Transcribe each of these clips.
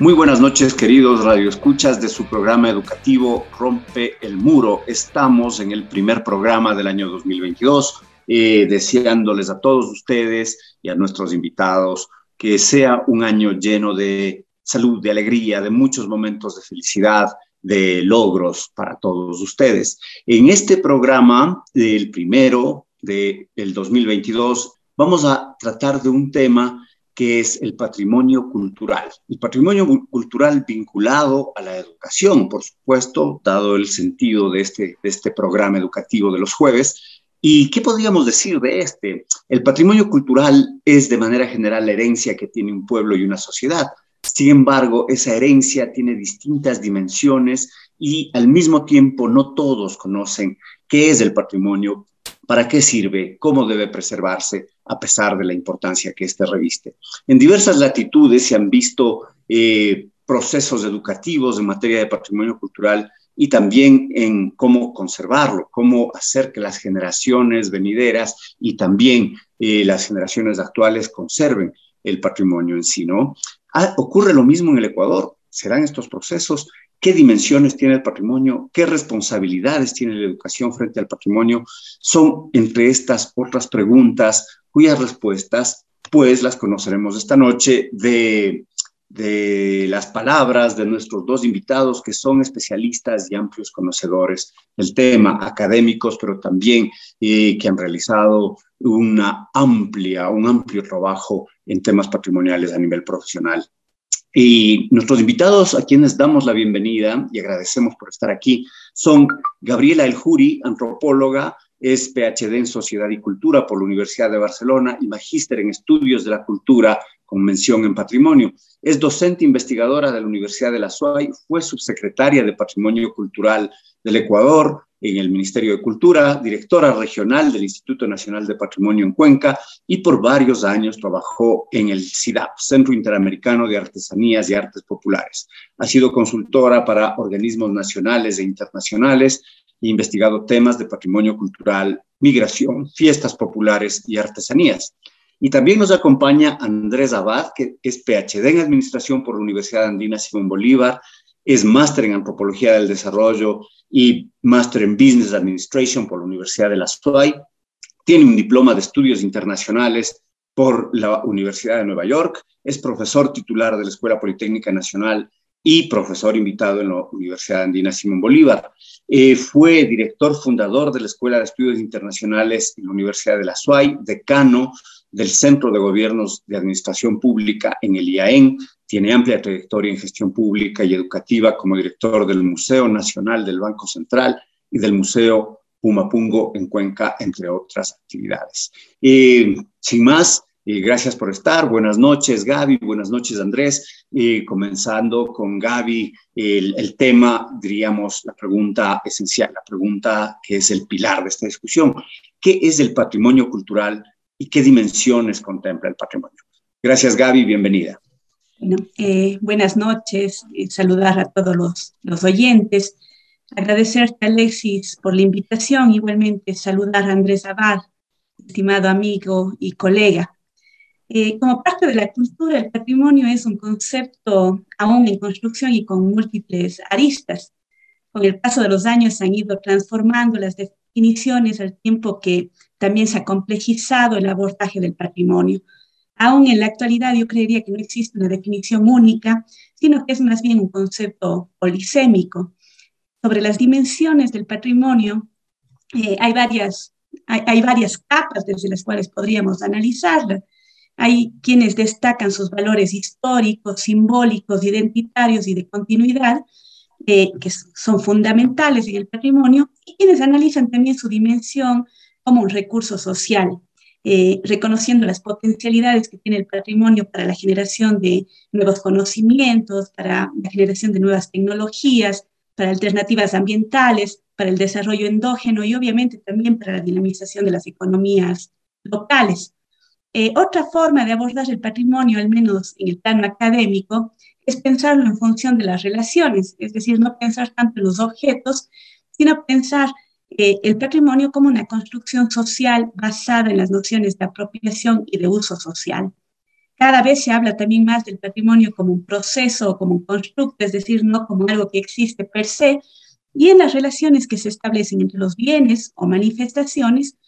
Muy buenas noches, queridos radioescuchas de su programa educativo Rompe el Muro. Estamos en el primer programa del año 2022, eh, deseándoles a todos ustedes y a nuestros invitados que sea un año lleno de salud, de alegría, de muchos momentos de felicidad, de logros para todos ustedes. En este programa, el primero del 2022, vamos a tratar de un tema que es el patrimonio cultural. El patrimonio cultural vinculado a la educación, por supuesto, dado el sentido de este, de este programa educativo de los jueves. ¿Y qué podríamos decir de este? El patrimonio cultural es de manera general la herencia que tiene un pueblo y una sociedad. Sin embargo, esa herencia tiene distintas dimensiones y al mismo tiempo no todos conocen qué es el patrimonio, para qué sirve, cómo debe preservarse, a pesar de la importancia que éste reviste. En diversas latitudes se han visto eh, procesos educativos en materia de patrimonio cultural y también en cómo conservarlo, cómo hacer que las generaciones venideras y también eh, las generaciones actuales conserven el patrimonio en sí, ¿no? Ah, ocurre lo mismo en el Ecuador. ¿Serán estos procesos? ¿Qué dimensiones tiene el patrimonio? ¿Qué responsabilidades tiene la educación frente al patrimonio? Son entre estas otras preguntas cuyas respuestas, pues, las conoceremos esta noche de, de las palabras de nuestros dos invitados que son especialistas y amplios conocedores del tema, académicos, pero también eh, que han realizado una amplia, un amplio trabajo en temas patrimoniales a nivel profesional. Y nuestros invitados, a quienes damos la bienvenida y agradecemos por estar aquí, son Gabriela El Juri, antropóloga, es PhD en Sociedad y Cultura por la Universidad de Barcelona y magíster en Estudios de la Cultura con mención en Patrimonio. Es docente investigadora de la Universidad de la SUAY, fue subsecretaria de Patrimonio Cultural del Ecuador, en el Ministerio de Cultura, directora regional del Instituto Nacional de Patrimonio en Cuenca y por varios años trabajó en el CIDAP, Centro Interamericano de Artesanías y Artes Populares. Ha sido consultora para organismos nacionales e internacionales e investigado temas de patrimonio cultural, migración, fiestas populares y artesanías. Y también nos acompaña Andrés Abad, que es PhD en Administración por la Universidad Andina Simón Bolívar, es máster en Antropología del Desarrollo y máster en Business Administration por la Universidad de la SUAY. Tiene un diploma de estudios internacionales por la Universidad de Nueva York. Es profesor titular de la Escuela Politécnica Nacional y profesor invitado en la Universidad Andina Simón Bolívar. Eh, fue director fundador de la Escuela de Estudios Internacionales en la Universidad de la SUAY, decano del Centro de Gobiernos de Administración Pública en el IAEN, tiene amplia trayectoria en gestión pública y educativa como director del Museo Nacional del Banco Central y del Museo Pumapungo en Cuenca, entre otras actividades. sin más, gracias por estar. Buenas noches, Gaby. Buenas noches, Andrés. comenzando con Gaby, el, el, tema, diríamos, la pregunta esencial, la pregunta que es el pilar de esta discusión. ¿Qué es el patrimonio cultural y qué dimensiones contempla el patrimonio? Gracias, Gaby. Bienvenida. Bueno, eh, buenas noches, eh, saludar a todos los, los, oyentes, agradecerte Alexis por la invitación, igualmente saludar a Andrés Abad, estimado amigo y colega. Eh, como parte de la cultura, el patrimonio es un concepto aún en construcción y con múltiples aristas. Con el paso de los años han ido transformando las definiciones al tiempo que también se ha complejizado el abordaje del patrimonio. Aún en la actualidad yo creería que no existe una definición única, sino que es más bien un concepto polisémico. Sobre las dimensiones del patrimonio, eh, hay, varias, hay, varias capas desde las cuales podríamos analizarla. Hay quienes destacan sus valores históricos, simbólicos, identitarios y de continuidad, eh, que son fundamentales en el patrimonio, y quienes analizan también su dimensión como un recurso social, eh, reconociendo las potencialidades que tiene el patrimonio para la generación de nuevos conocimientos, para la generación de nuevas tecnologías, para alternativas ambientales, para el desarrollo endógeno y obviamente también para la dinamización de las economías locales. Eh, otra forma de abordar el patrimonio, al menos en el plano académico, es pensarlo en función de las relaciones, es decir, no pensar tanto en los objetos, sino pensar eh, el patrimonio como una construcción social basada en las nociones de apropiación y de uso social. Cada vez se habla también más del patrimonio como un proceso o como un constructo, es decir, no como algo que existe per se, y en las relaciones que se establecen entre los bienes o manifestaciones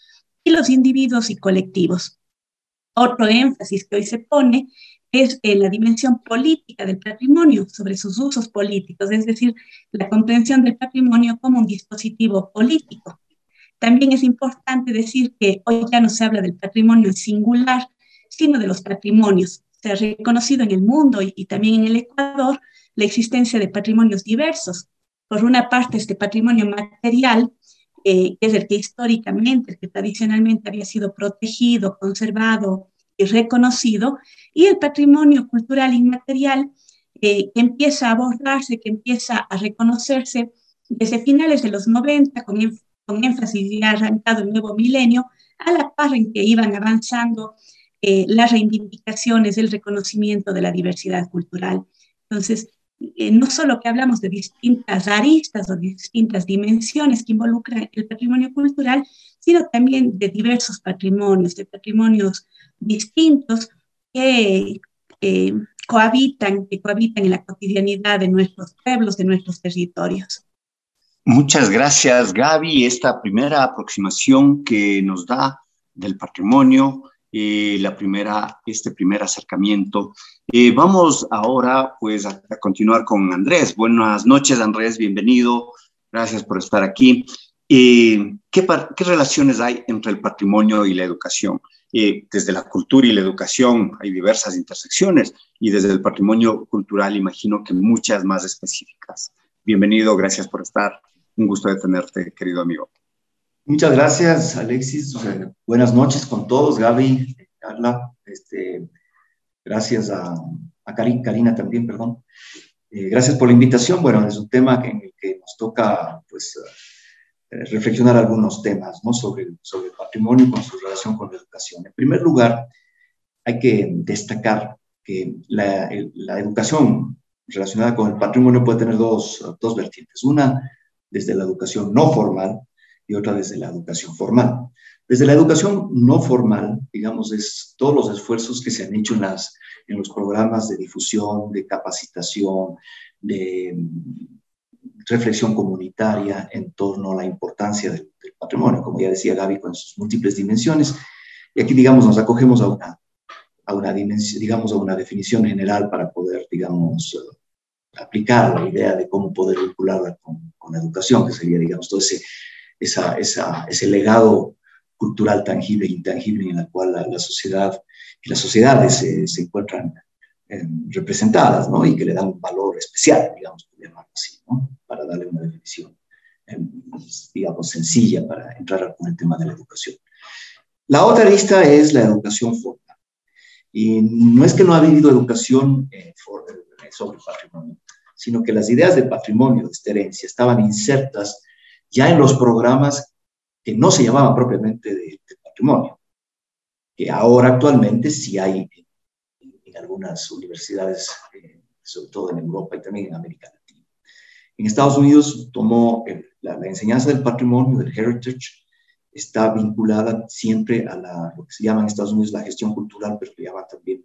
y los individuos y colectivos. Otro énfasis que hoy se pone es en la dimensión política del patrimonio, sobre sus usos políticos, es decir, la comprensión del patrimonio como un dispositivo político. También es importante decir que hoy ya no se habla del patrimonio singular, sino de los patrimonios. Se ha reconocido en el mundo y, también en el Ecuador la existencia de patrimonios diversos. Por una parte, este patrimonio material, eh, que es el que históricamente, el que tradicionalmente había sido protegido, conservado, reconocido, y el patrimonio cultural inmaterial eh, que empieza a abordarse, que empieza a reconocerse desde finales de los 90, con, con énfasis ya arrancado el nuevo milenio, a la par en que iban avanzando eh, las reivindicaciones, el reconocimiento de la diversidad cultural. Entonces, eh, no solo que hablamos de distintas aristas o distintas dimensiones que involucran el patrimonio cultural, sino también de diversos patrimonios, de patrimonios distintos que eh, cohabitan, que cohabitan en la cotidianidad de nuestros pueblos, de nuestros territorios. Muchas gracias, Gaby. Esta primera aproximación que nos da del patrimonio, eh, la primera, este primer acercamiento. Eh, vamos ahora pues a, continuar con Andrés. Buenas noches, Andrés, bienvenido. Gracias por estar aquí. ¿qué, ¿qué, relaciones hay entre el patrimonio y la educación? desde la cultura y la educación hay diversas intersecciones y desde el patrimonio cultural imagino que muchas más específicas. Bienvenido, gracias por estar. Un gusto de tenerte, querido amigo. Muchas gracias, Alexis. buenas noches con todos, Gaby, Carla. Este, gracias a, a Karina también, perdón. Eh, gracias por la invitación. Bueno, es un tema en el que nos toca, pues, eh, reflexionar algunos temas ¿no? sobre, sobre el patrimonio y con su relación con la educación. En primer lugar, hay que destacar que la, la educación relacionada con el patrimonio puede tener dos, dos vertientes. Una, desde la educación no formal y otra desde la educación formal. Desde la educación no formal, digamos, es todos los esfuerzos que se han hecho en, las, en los programas de difusión, de capacitación, de reflexión comunitaria en torno a la importancia del, patrimonio, como ya decía Gaby, con sus múltiples dimensiones. Y aquí, digamos, nos acogemos a una, a una, dimensión, digamos, a una definición general para poder, digamos, aplicar la idea de cómo poder vincularla con, con la educación, que sería, digamos, todo ese, esa, esa, ese legado cultural tangible e intangible en el cual la, sociedad y las sociedades se, encuentran eh, representadas, ¿no? Y que le dan un valor especial, digamos, por llamarlo así, ¿no? para darle una definición, em, digamos, sencilla para entrar con el tema de la educación. La otra lista es la educación formal. Y no es que no ha habido educación eh, eh, sobre patrimonio, sino que las ideas de patrimonio, de herencia, estaban insertas ya en los programas que no se llamaban propiamente de, patrimonio, que ahora actualmente sí hay en, algunas universidades, eh, sobre todo en Europa y también en América Latina. En Estados Unidos tomó la, enseñanza del patrimonio, del heritage, está vinculada siempre a la, lo que se llama en Estados Unidos la gestión cultural, pero que llama también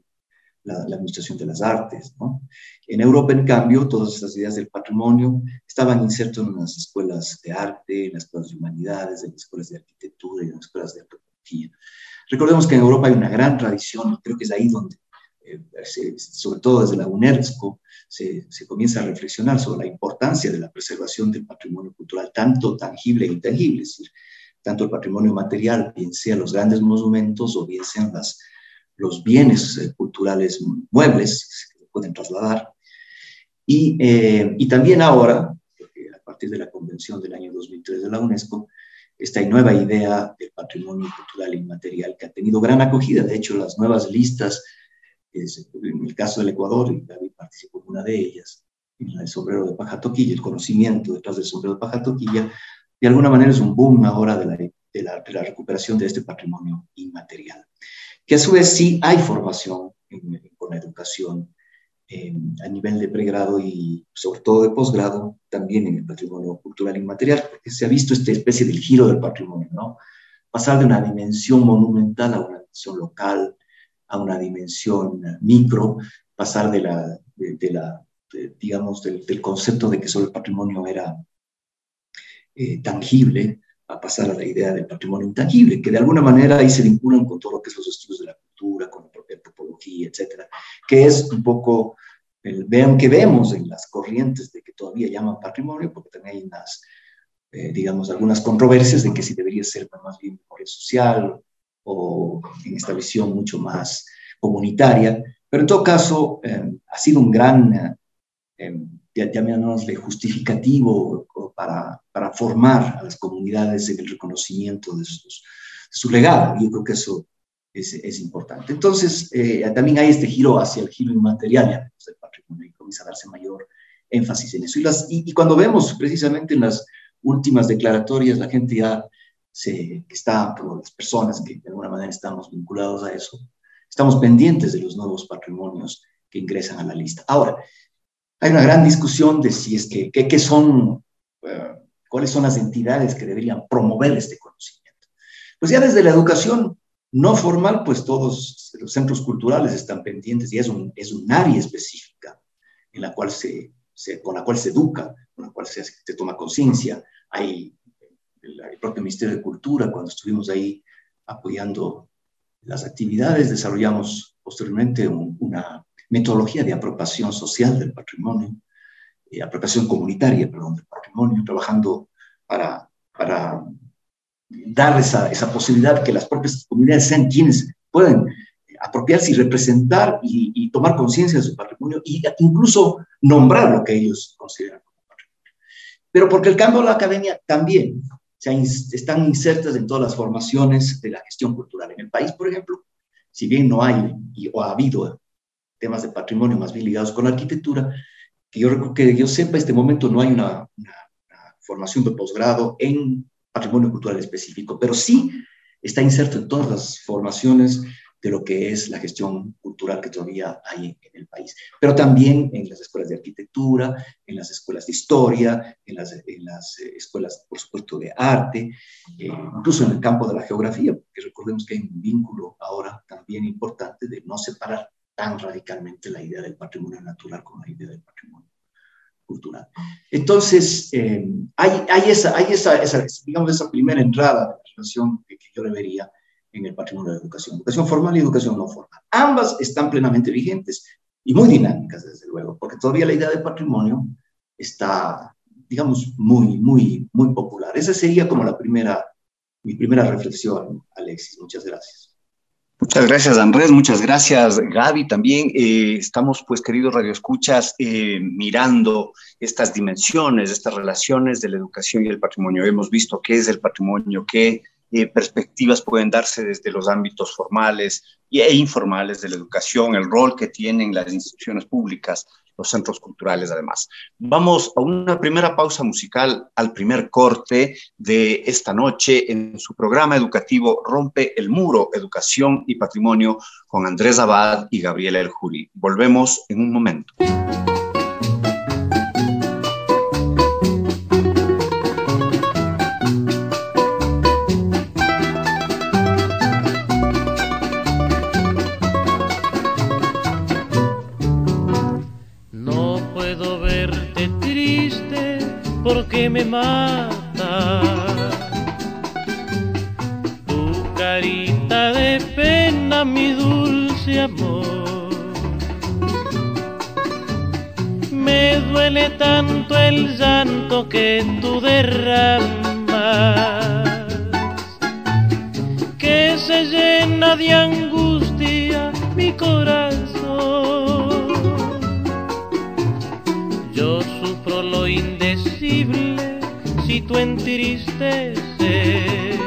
la, administración de las artes. ¿no? En Europa, en cambio, todas estas ideas del patrimonio estaban insertas en las escuelas de arte, en las escuelas de humanidades, en las escuelas de arquitectura y en las escuelas de antropología. Recordemos que en Europa hay una gran tradición, creo que es ahí donde, eh, sobre todo desde la UNESCO, se, se, comienza a reflexionar sobre la importancia de la preservación del patrimonio cultural, tanto tangible e intangible, es decir, tanto el patrimonio material, bien sean los grandes monumentos o bien sean las, los bienes eh, culturales muebles que se pueden trasladar. Y, eh, y también ahora, a partir de la convención del año 2003 de la UNESCO, esta nueva idea del patrimonio cultural inmaterial que ha tenido gran acogida. De hecho, las nuevas listas, en el caso del Ecuador, y David participó en una de ellas, en el sombrero de paja toquilla, el conocimiento detrás del sombrero de paja toquilla, de alguna manera es un boom ahora de la, de la, de la recuperación de este patrimonio inmaterial. Que a su vez sí hay formación en, con la educación a nivel de pregrado y sobre todo de posgrado, también en el patrimonio cultural inmaterial, porque se ha visto esta especie del giro del patrimonio, ¿no? Pasar de una dimensión monumental a una dimensión local, a una dimensión micro, pasar de, la digamos, del, del, concepto de que solo el patrimonio era eh, tangible, a pasar a la idea del patrimonio intangible, que de alguna manera ahí se vinculan con todo lo que es los estudios de la cultura, con la propia antropología, etcétera, que es un poco el vean que vemos en las corrientes de que todavía llaman patrimonio, porque también hay unas, eh, digamos, algunas controversias de que si debería ser más bien memoria social o en esta visión mucho más comunitaria, pero en todo caso eh, ha sido un gran, eh, llamémosle justificativo para, para, formar a las comunidades en el reconocimiento de, sus, de su legado. Yo creo que eso es, es importante. Entonces, eh, también hay este giro hacia el giro inmaterial del patrimonio y comienza a darse mayor énfasis en eso. Y, las, y, y, cuando vemos precisamente en las últimas declaratorias, la gente ya se, que está, por las personas que de alguna manera estamos vinculados a eso, estamos pendientes de los nuevos patrimonios que ingresan a la lista. Ahora, hay una gran discusión de si es que, qué son, uh, cuáles son las entidades que deberían promover este conocimiento. Pues ya desde la educación no formal, pues todos los centros culturales están pendientes y es un, es un área específica en la cual se, con la cual se educa, con la cual se, toma conciencia. Hay el, propio Ministerio de Cultura, cuando estuvimos ahí apoyando las actividades, desarrollamos posteriormente un, una metodología de apropiación social del patrimonio, eh, apropiación comunitaria, perdón, del patrimonio, trabajando para, para dar esa, esa posibilidad que las propias comunidades sean quienes pueden apropiarse y representar y, tomar conciencia de su patrimonio e incluso nombrar lo que ellos consideran como patrimonio. Pero porque el cambio de la academia también se están insertas en todas las formaciones de la gestión cultural. En el país, por ejemplo, si bien no hay o ha habido temas de patrimonio más bien ligados con la arquitectura, que yo, que yo sepa, en este momento no hay una, una, una formación de posgrado en patrimonio cultural específico, pero sí está inserto en todas las formaciones de lo que es la gestión cultural que todavía hay en, el país, pero también en las escuelas de arquitectura, en las escuelas de historia, en las, en las eh, escuelas, por supuesto, de arte, eh, incluso en el campo de la geografía, porque recordemos que hay un vínculo ahora también importante de no separar tan radicalmente la idea del patrimonio natural con la idea del patrimonio cultural. Entonces, eh, hay, esa, hay esa, primera entrada de la relación que, yo le vería en el patrimonio de educación, educación formal y educación no formal. Ambas están plenamente vigentes y muy dinámicas, desde luego, porque todavía la idea de patrimonio está, digamos, muy, muy, muy popular. Esa sería como la primera, mi primera reflexión, Alexis. Muchas gracias. Muchas gracias, Andrés. Muchas gracias, Gaby. También eh, estamos, pues, queridos radioescuchas, eh, mirando estas dimensiones, estas relaciones de la educación y el patrimonio. Hemos visto qué es el patrimonio, qué eh, perspectivas pueden darse desde los ámbitos formales e informales de la educación, el rol que tienen las instituciones públicas, los centros culturales además. Vamos a una primera pausa musical, al primer corte de esta noche en su programa educativo Rompe el Muro, Educación y Patrimonio con Andrés Abad y Gabriela El Juri. Volvemos en un momento. Tanto el llanto que tú derramas, que se llena de angustia mi corazón. Yo sufro lo indecible si tú entristeces.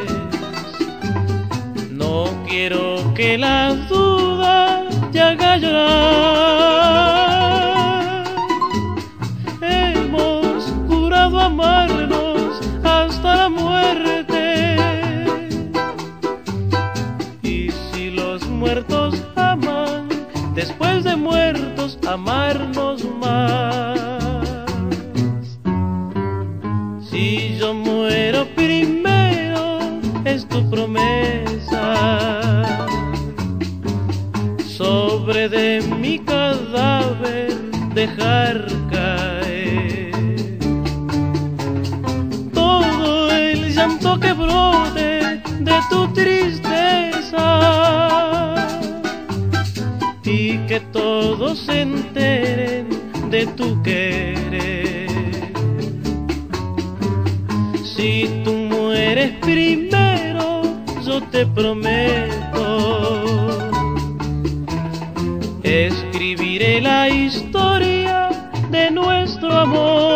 No quiero que la duda te haga llorar. De tu tristeza y que todos se enteren de tu querer. Si tú mueres primero, yo te prometo. Escribiré la historia de nuestro amor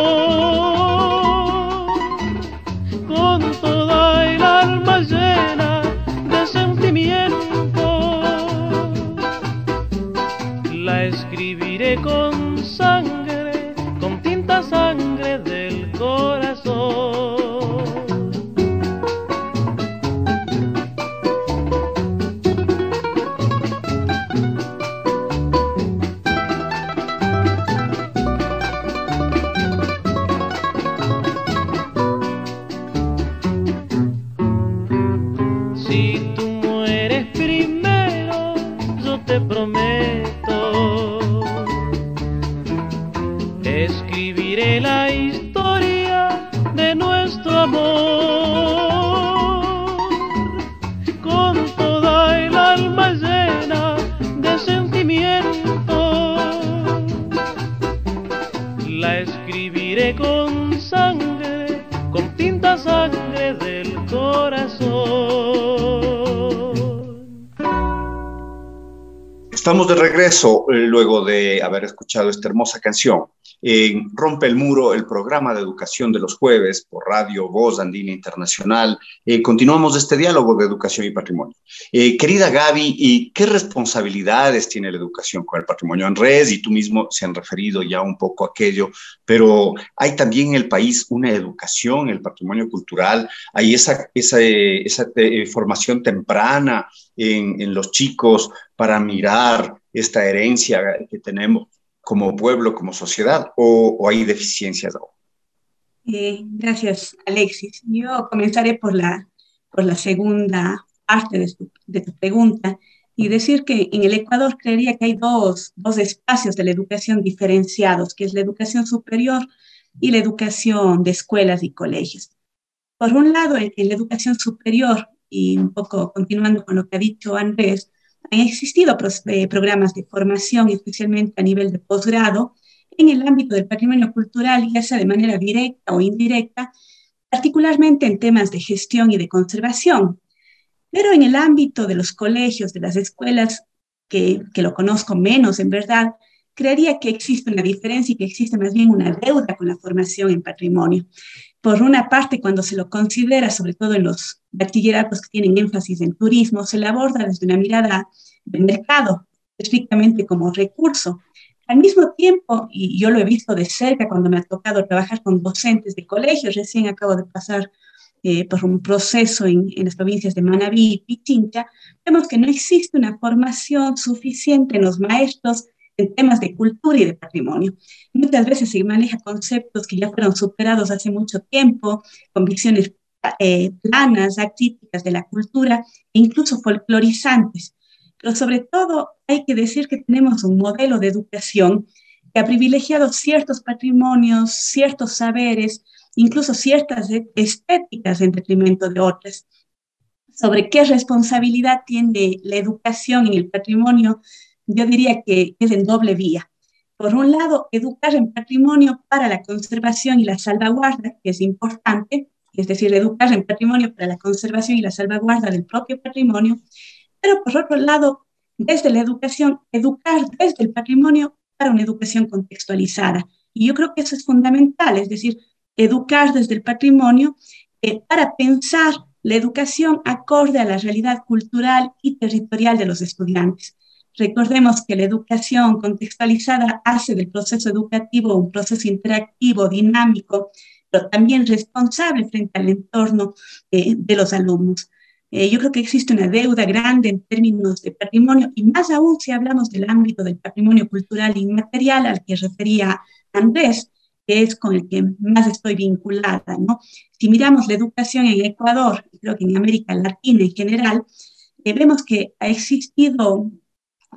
escuchado esta hermosa canción en Rompe el Muro, el programa de educación de los jueves por Radio Voz Andina Internacional. Eh, continuamos este diálogo de educación y patrimonio. Eh, querida Gaby, ¿y qué responsabilidades tiene la educación con el patrimonio? Andrés y tú mismo se han referido ya un poco a aquello, pero hay también en el país una educación, el patrimonio cultural, hay esa, esa, esa eh, formación temprana en, en los chicos para mirar esta herencia que tenemos como pueblo, como sociedad, o, hay deficiencias? Eh, gracias, Alexis. Yo comenzaré por la, por la segunda parte de tu, de tu, pregunta y decir que en el Ecuador creería que hay dos, dos espacios de la educación diferenciados, que es la educación superior y la educación de escuelas y colegios. Por un lado, en la educación superior, y un poco continuando con lo que ha dicho Andrés, han existido eh, programas de formación, especialmente a nivel de posgrado, en el ámbito del patrimonio cultural, ya sea de manera directa o indirecta, particularmente en temas de gestión y de conservación. Pero en el ámbito de los colegios, de las escuelas, que, que lo conozco menos en verdad, creería que existe una diferencia y que existe más bien una deuda con la formación en patrimonio. Por una parte, cuando se lo considera, sobre todo en los bachilleratos que tienen énfasis en turismo, se le aborda desde una mirada de mercado, estrictamente como recurso. Al mismo tiempo, y yo lo he visto de cerca cuando me ha tocado trabajar con docentes de colegios, recién acabo de pasar eh, por un proceso en, en, las provincias de Manabí y Pichincha, vemos que no existe una formación suficiente en los maestros en temas de cultura y de patrimonio. Muchas veces se maneja conceptos que ya fueron superados hace mucho tiempo, con visiones eh, planas, acríticas de la cultura, e incluso folclorizantes. Pero sobre todo hay que decir que tenemos un modelo de educación que ha privilegiado ciertos patrimonios, ciertos saberes, incluso ciertas e-, estéticas en detrimento de otras. Sobre qué responsabilidad tiene la educación en el patrimonio, yo diría que es en doble vía. Por un lado, educar en patrimonio para la conservación y la salvaguarda, que es importante, es decir, educar en patrimonio para la conservación y la salvaguarda del propio patrimonio, pero por otro lado, desde la educación, educar desde el patrimonio para una educación contextualizada. Y yo creo que eso es fundamental, es decir, educar desde el patrimonio eh, para pensar la educación acorde a la realidad cultural y territorial de los estudiantes. Recordemos que la educación contextualizada hace del proceso educativo un proceso interactivo, dinámico, pero también responsable frente al entorno eh, de los alumnos. Eh, yo creo que existe una deuda grande en términos de patrimonio y más aún si hablamos del ámbito del patrimonio cultural inmaterial al que refería Andrés, que es con el que más estoy vinculada. ¿no? Si miramos la educación en Ecuador, creo que en América Latina en general, eh, vemos que ha existido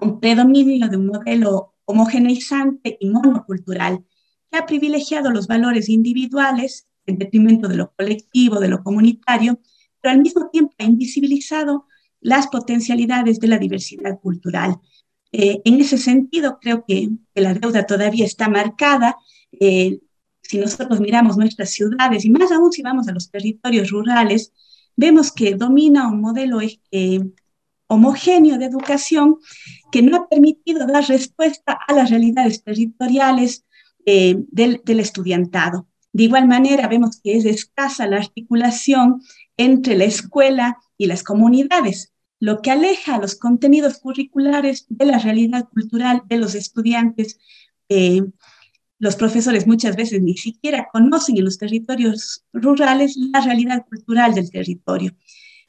un predominio de un modelo homogeneizante y monocultural que ha privilegiado los valores individuales en detrimento de lo colectivo, de lo comunitario, pero al mismo tiempo ha invisibilizado las potencialidades de la diversidad cultural. Eh, en ese sentido, creo que, la deuda todavía está marcada. Eh, si nosotros miramos nuestras ciudades y más aún si vamos a los territorios rurales, vemos que domina un modelo eh, homogéneo de educación que no ha permitido dar respuesta a las realidades territoriales del, del estudiantado. De igual manera, vemos que es escasa la articulación entre la escuela y las comunidades, lo que aleja los contenidos curriculares de la realidad cultural de los estudiantes. Eh, los profesores muchas veces ni siquiera conocen en los territorios rurales la realidad cultural del territorio.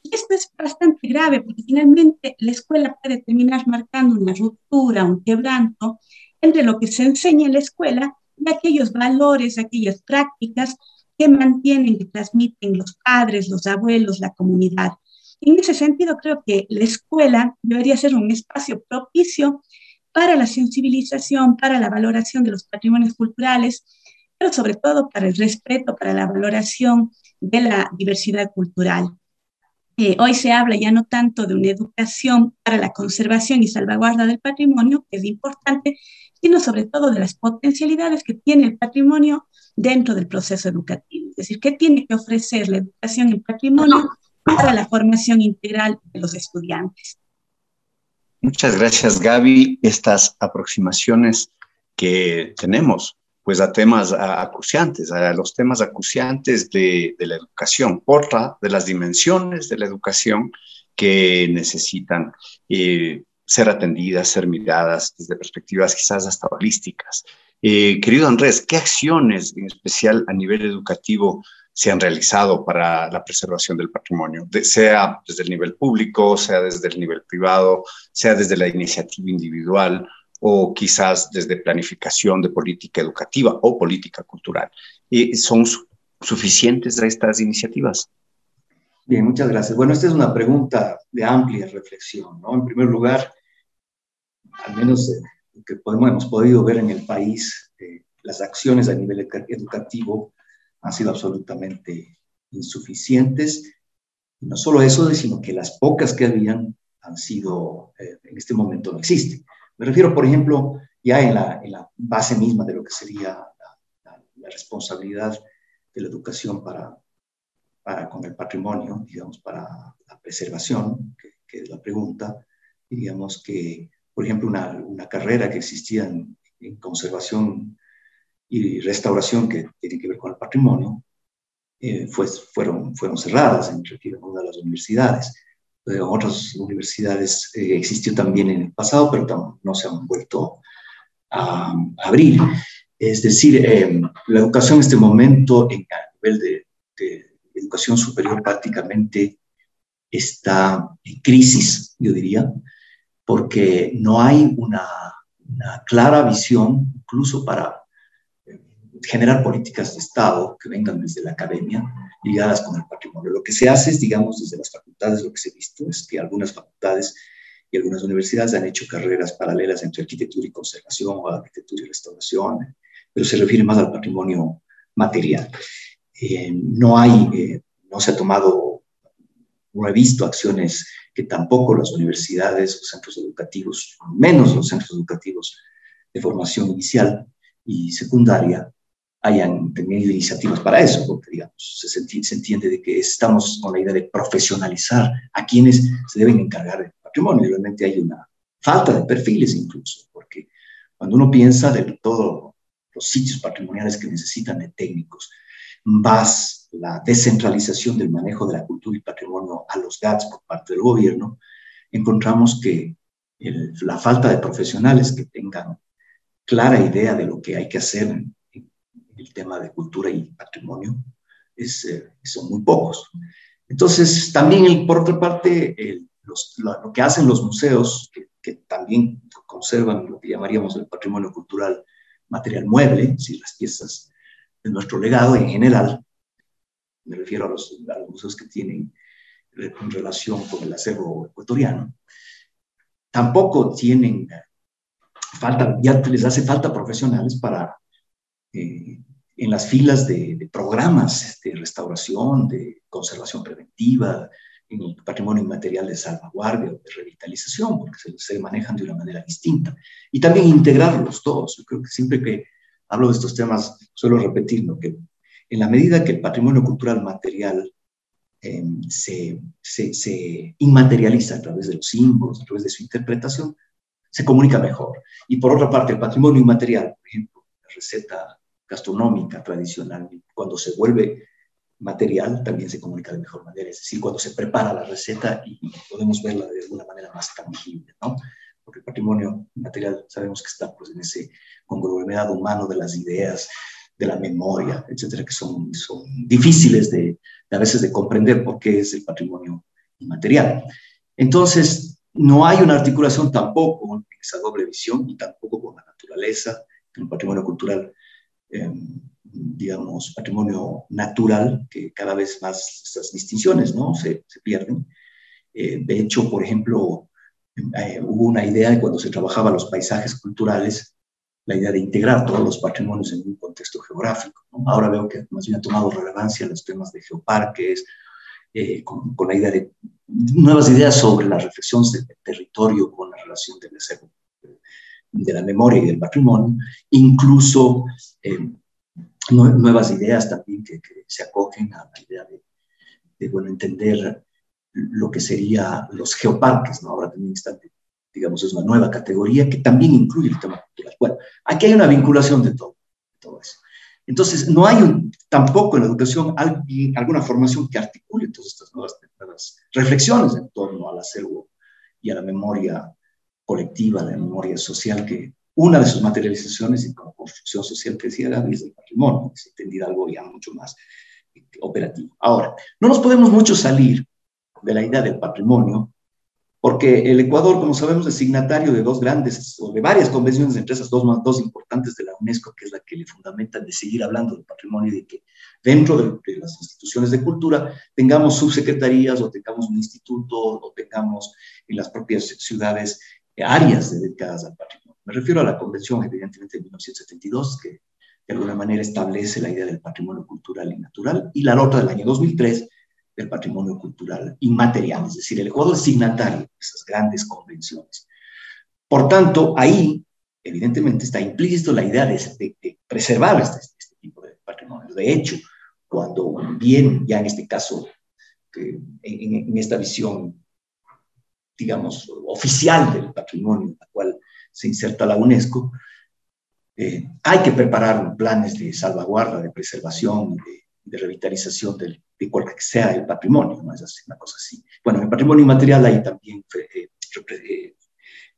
Y esto es bastante grave porque finalmente la escuela puede terminar marcando una ruptura, un quebranto entre lo que se enseña en la escuela y aquellos valores, aquellas prácticas que mantienen, que transmiten los padres, los abuelos, la comunidad. En ese sentido, creo que la escuela debería ser un espacio propicio para la sensibilización, para la valoración de los patrimonios culturales, pero sobre todo para el respeto, para la valoración de la diversidad cultural. Hoy se habla ya no tanto de una educación para la conservación y salvaguarda del patrimonio, que es importante, sino sobre todo de las potencialidades que tiene el patrimonio dentro del proceso educativo. Es decir, ¿qué tiene que ofrecer la educación en patrimonio para la formación integral de los estudiantes? Muchas gracias, Gaby. Estas aproximaciones que tenemos, pues a temas acuciantes, a los temas acuciantes de, la educación, otra de las dimensiones de la educación que necesitan eh, ser atendidas, ser miradas desde perspectivas quizás hasta holísticas. Eh, querido Andrés, ¿qué acciones en especial a nivel educativo se han realizado para la preservación del patrimonio, sea desde el nivel público, sea desde el nivel privado, sea desde la iniciativa individual o quizás desde planificación de política educativa o política cultural? Eh, ¿Son suficientes estas iniciativas? Bien, muchas gracias. Bueno, esta es una pregunta de amplia reflexión, ¿no? En primer lugar, al menos eh, que podemos, hemos podido ver en el país, eh, las acciones a nivel educativo han sido absolutamente insuficientes. No solo eso, sino que las pocas que habían han sido, eh, en este momento no existen. Me refiero, por ejemplo, ya en la, base misma de lo que sería la, responsabilidad de la educación para, con el patrimonio, digamos, para la preservación, que, es la pregunta, diríamos que por ejemplo, una, carrera que existía en, conservación y restauración que tiene que ver con el patrimonio, eh, fue, fueron, fueron cerradas en una de las universidades. Eh, otras universidades eh, existió también en el pasado, pero no se han vuelto a, abrir. Es decir, eh, la educación en este momento, en, a nivel de, de educación superior, prácticamente está en crisis, yo diría porque no hay una, clara visión, incluso para eh, generar políticas de Estado que vengan desde la academia ligadas con el patrimonio. Lo que se hace es, digamos, desde las facultades, lo que se ha visto es que algunas facultades y algunas universidades han hecho carreras paralelas entre arquitectura y conservación o arquitectura y restauración, pero se refiere más al patrimonio material. eh, no hay, eh, no se ha tomado, no he visto acciones que tampoco las universidades o centros educativos, menos los centros educativos de formación inicial y secundaria, hayan tenido iniciativas para eso, porque digamos, se, se, entiende de que estamos con la idea de profesionalizar a quienes se deben encargar del patrimonio. Realmente hay una falta de perfiles incluso, porque cuando uno piensa de todos los sitios patrimoniales que necesitan de técnicos, más la descentralización del manejo de la cultura y patrimonio a los GATS por parte del gobierno, encontramos que la falta de profesionales que tengan clara idea de lo que hay que hacer en, el tema de cultura y patrimonio es, eh, son muy pocos. Entonces, también por otra parte, lo, que hacen los museos, que, también conservan lo que llamaríamos el patrimonio cultural material mueble, si las piezas de nuestro legado en general, me refiero a los, a los museos que tienen en relación con el acervo ecuatoriano, tampoco tienen falta, ya les hace falta profesionales para, eh, en las filas de, programas de restauración, de conservación preventiva, en el patrimonio inmaterial de salvaguardia o de revitalización, porque se, se, manejan de una manera distinta. Y también integrarlos todos. Yo creo que siempre que hablo de estos temas suelo repetirlo, que en la medida que el patrimonio cultural material eh, se, se, se, inmaterializa a través de los símbolos, a través de su interpretación, se comunica mejor. Y por otra parte, el patrimonio inmaterial, por ejemplo, la receta gastronómica tradicional, cuando se vuelve material, también se comunica de mejor manera. Es decir, cuando se prepara la receta y podemos verla de alguna manera más tangible, ¿no? Porque el patrimonio material sabemos que está pues, en ese conglomerado humano de las ideas, de la memoria, etcétera, que son, son difíciles de, a veces de comprender por qué es el patrimonio inmaterial. Entonces, no hay una articulación tampoco en esa doble visión y tampoco con la naturaleza, en el patrimonio cultural, em, digamos, patrimonio natural, que cada vez más estas distinciones ¿no? se, se pierden. Eh, de hecho, por ejemplo, eh, hubo una idea de cuando se trabajaba los paisajes culturales, la idea de integrar todos los patrimonios en un contexto geográfico. Ahora veo que más bien ha tomado relevancia los temas de geoparques, eh, con, con, la idea de nuevas ideas sobre la reflexión del territorio con la relación del acervo de la memoria y del patrimonio, incluso eh, nuevas ideas también que, se acogen a la idea de, bueno, entender lo que sería los geoparques, ¿no? Ahora también están, digamos, es una nueva categoría que también incluye el tema cultural. Bueno, aquí hay una vinculación de todo, todo eso. Entonces, no hay tampoco en la educación alguna formación que articule todas estas nuevas, reflexiones en torno al acervo y a la memoria colectiva, la memoria social, que una de sus materializaciones y como construcción social que decía Gaby es el patrimonio, es entender algo ya mucho más operativo. Ahora, no nos podemos mucho salir de la idea del patrimonio porque el Ecuador, como sabemos, es signatario de dos grandes, o de varias convenciones entre esas dos, dos importantes de la UNESCO, que es la que le fundamentan de seguir hablando del patrimonio y de que dentro de, las instituciones de cultura tengamos subsecretarías o tengamos un instituto o tengamos en las propias ciudades áreas dedicadas al patrimonio. Me refiero a la convención, evidentemente, de 1972, que de alguna manera establece la idea del patrimonio cultural y natural, y la otra del año 2003, del patrimonio cultural inmaterial, es decir, el Ecuador es signatario de esas grandes convenciones. Por tanto, ahí, evidentemente, está implícito la idea de, preservar este, este, tipo de patrimonio. De hecho, cuando bien, ya en este caso, en, en, esta visión, digamos, oficial del patrimonio, en la cual se inserta la UNESCO, eh, hay que preparar planes de salvaguarda, de preservación, de, de revitalización del, de cual sea el patrimonio, ¿no? Es una cosa así. Bueno, en el patrimonio inmaterial hay también eh, eh,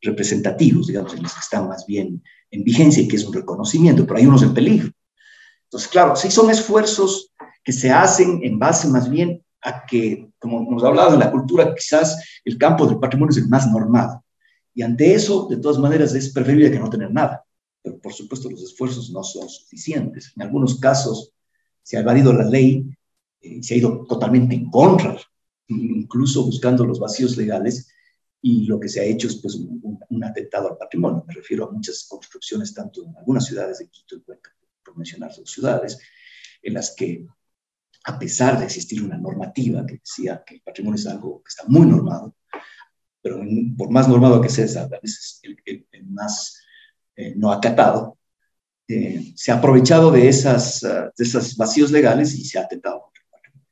representativos, digamos, en los que están más bien en vigencia y que es un reconocimiento, pero hay unos en peligro. Entonces, claro, sí son esfuerzos que se hacen en base más bien a que, como hemos hablado en la cultura, quizás el campo del patrimonio es el más normal. Y ante eso, de todas maneras, es preferible que no tener nada. Pero por supuesto, los esfuerzos no son suficientes. En algunos casos se ha evadido la ley eh, se ha ido totalmente en contra, incluso buscando los vacíos legales, y lo que se ha hecho es pues, un, atentado al patrimonio. Me refiero a muchas construcciones, tanto en algunas ciudades de Quito y Cuenca, por mencionar dos ciudades, en las que a pesar de existir una normativa que decía que el patrimonio es algo que está muy normado, pero por más normado que sea, a veces el, más eh, no acatado, eh, se ha aprovechado de, esas, uh, de esos vacíos legales y se ha atentado contra el patrimonio.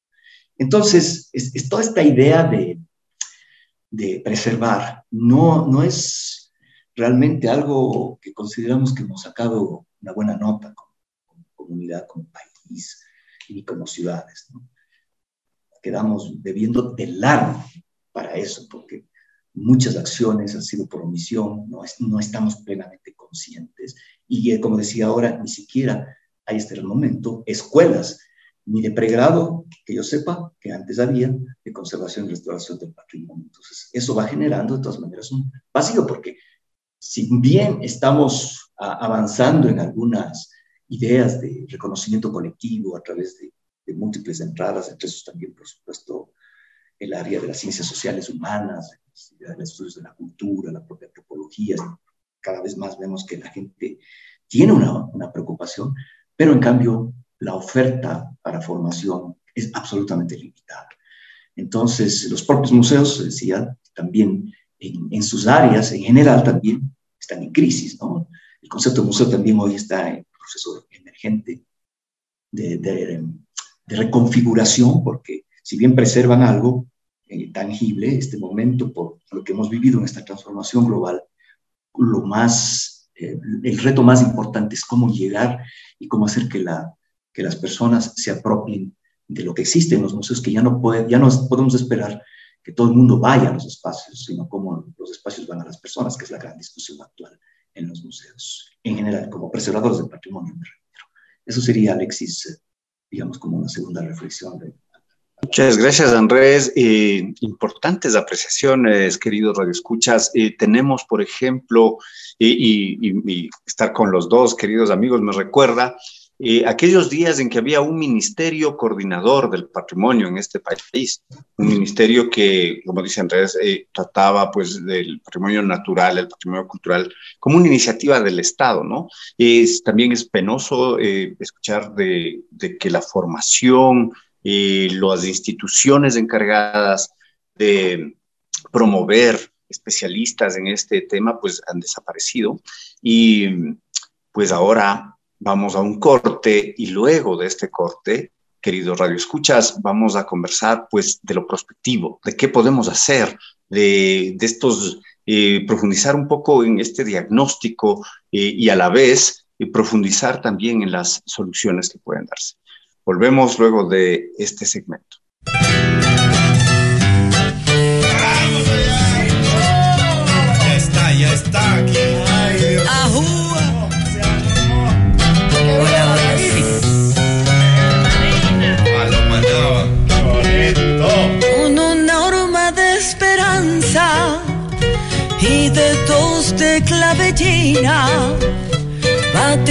Entonces, es, toda esta idea de, de preservar no, no es realmente algo que consideramos que hemos sacado una buena nota como, como comunidad, como país, y como ciudades. ¿no? Quedamos debiendo de largo para eso, porque muchas acciones han sido por omisión, no, no estamos plenamente conscientes y eh, como decía ahora, ni siquiera hay hasta el momento escuelas ni de pregrado, que yo sepa, que antes había, de conservación y restauración del patrimonio. Entonces, eso va generando de todas maneras un vacío, porque si bien estamos avanzando en algunas ideas de reconocimiento colectivo a través de, múltiples entradas, entre esos también, por supuesto, el área de las ciencias sociales humanas, los estudios de la cultura, la propia antropología. Cada vez más vemos que la gente tiene una, una preocupación, pero en cambio la oferta para formación es absolutamente limitada. Entonces, los propios museos, decía, también en, en, sus áreas, en general, también están en crisis. ¿no? El concepto de museo también hoy está en proceso emergente de, reconfiguración, porque si bien preservan algo eh, tangible, este momento, por lo que hemos vivido en esta transformación global, lo más, eh, el reto más importante es cómo llegar y cómo hacer que, la, que las personas se apropien de lo que existe en los museos, que ya no, puede, ya no podemos esperar que todo el mundo vaya a los espacios, sino cómo los espacios van a las personas, que es la gran discusión actual en los museos, en general, como preservadores del patrimonio. Eso sería, Alexis, digamos, como una segunda reflexión. Muchas gracias, Andrés. Importantes apreciaciones, queridos radioescuchas. Eh, tenemos, por ejemplo, y, estar con los dos queridos amigos me recuerda eh, aquellos días en que había un ministerio coordinador del patrimonio en este país, un ministerio que, como dice Andrés, eh, trataba pues del patrimonio natural, el patrimonio cultural, como una iniciativa del Estado, ¿no? Es, también es penoso eh, escuchar de, de, que la formación, eh, las instituciones encargadas de promover especialistas en este tema, pues han desaparecido y pues ahora vamos a un corte y luego de este corte, queridos radioescuchas, vamos a conversar pues de lo prospectivo, de qué podemos hacer, de, de estos, eh, profundizar un poco en este diagnóstico eh, y a la vez eh, profundizar también en las soluciones que pueden darse. Volvemos luego de este segmento.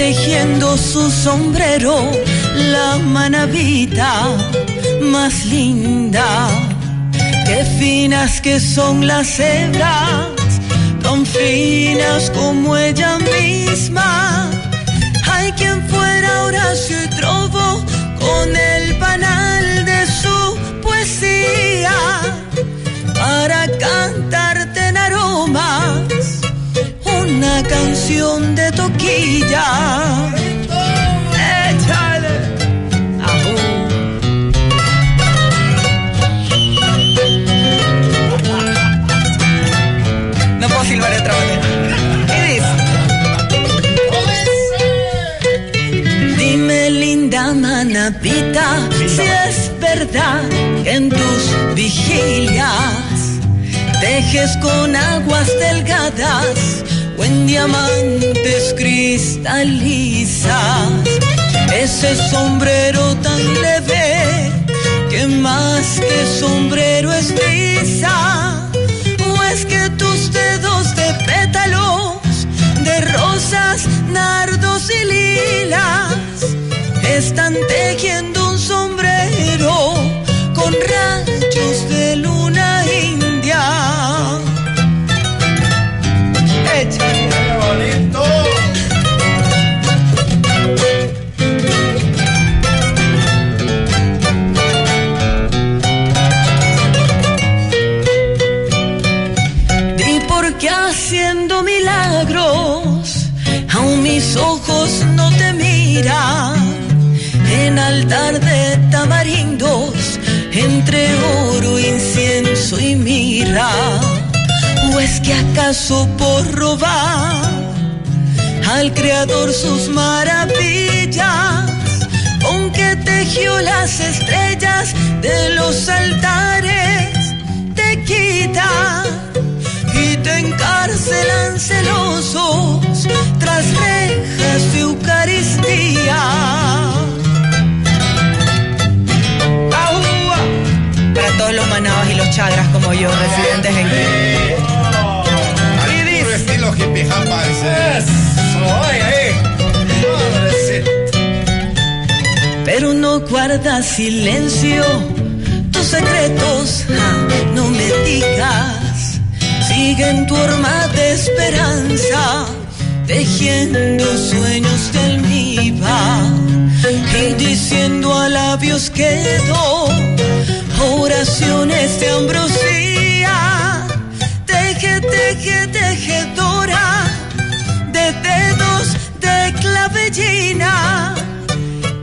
Tejiendo su sombrero la manavita más linda. Qué finas que son las hebras, tan finas como ella misma. Hay quien fuera Horacio y Trovo con el panal de su poesía para cantarte en aromas una canción de toquilla. Échale. No puedo silbar otra vez. Dime linda manapita si es verdad que en tus vigilias tejes con aguas delgadas o en diamantes cristalizas. Ese sombrero tan leve que más que sombrero es brisa. O es que tus dedos de pétalos de rosas, nardos y lilas están tejiendo altar de tamarindos entre oro, incienso y mira. ¿O es que acaso por robar al Creador sus maravillas? Con que tejió las estrellas de los altares, te quita y te encarcelan celosos tras rejas de Eucaristía. Todos los manabas y los chagras como yo, residentes en Puro estilo hippie japa ese. Pero no guardas silencio, tus secretos no me digas. Sigue en tu arma de esperanza, tejiendo sueños de almíbar y diciendo a labios quedo oraciones de ambrosía. Teje, teje, tejedora de dedos de clavellina.